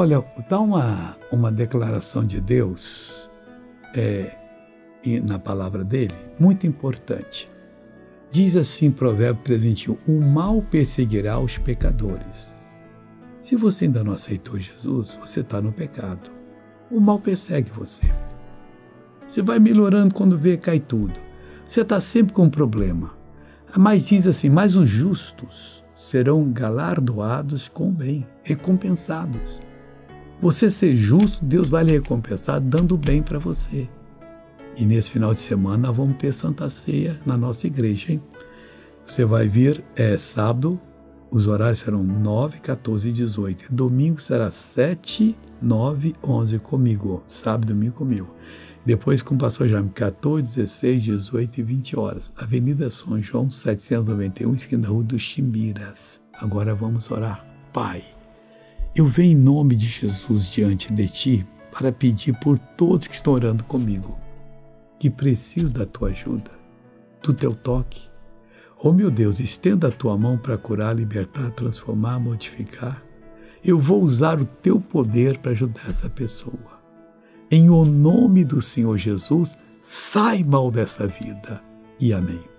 Olha, dá uma, uma declaração de Deus é, na palavra dele, muito importante. Diz assim Provérbio 3,21: O mal perseguirá os pecadores. Se você ainda não aceitou Jesus, você está no pecado. O mal persegue você. Você vai melhorando quando vê cai tudo. Você está sempre com um problema. Mas diz assim: Mas os justos serão galardoados com bem, recompensados. Você ser justo, Deus vai lhe recompensar dando bem para você. E nesse final de semana nós vamos ter Santa Ceia na nossa igreja, hein? Você vai vir é sábado, os horários serão 9, 14 e 18. Domingo será 7, 9, 11 comigo. Sábado e domingo comigo. Depois com o pastor Jaime, 14, 16, 18 e 20 horas. Avenida São João, 791, esquina da Rua dos Chimbiras. Agora vamos orar. Pai, eu venho em nome de Jesus diante de Ti para pedir por todos que estão orando comigo que preciso da tua ajuda, do teu toque. Oh meu Deus, estenda a tua mão para curar, libertar, transformar, modificar. Eu vou usar o teu poder para ajudar essa pessoa. Em o nome do Senhor Jesus, sai mal dessa vida. E amém.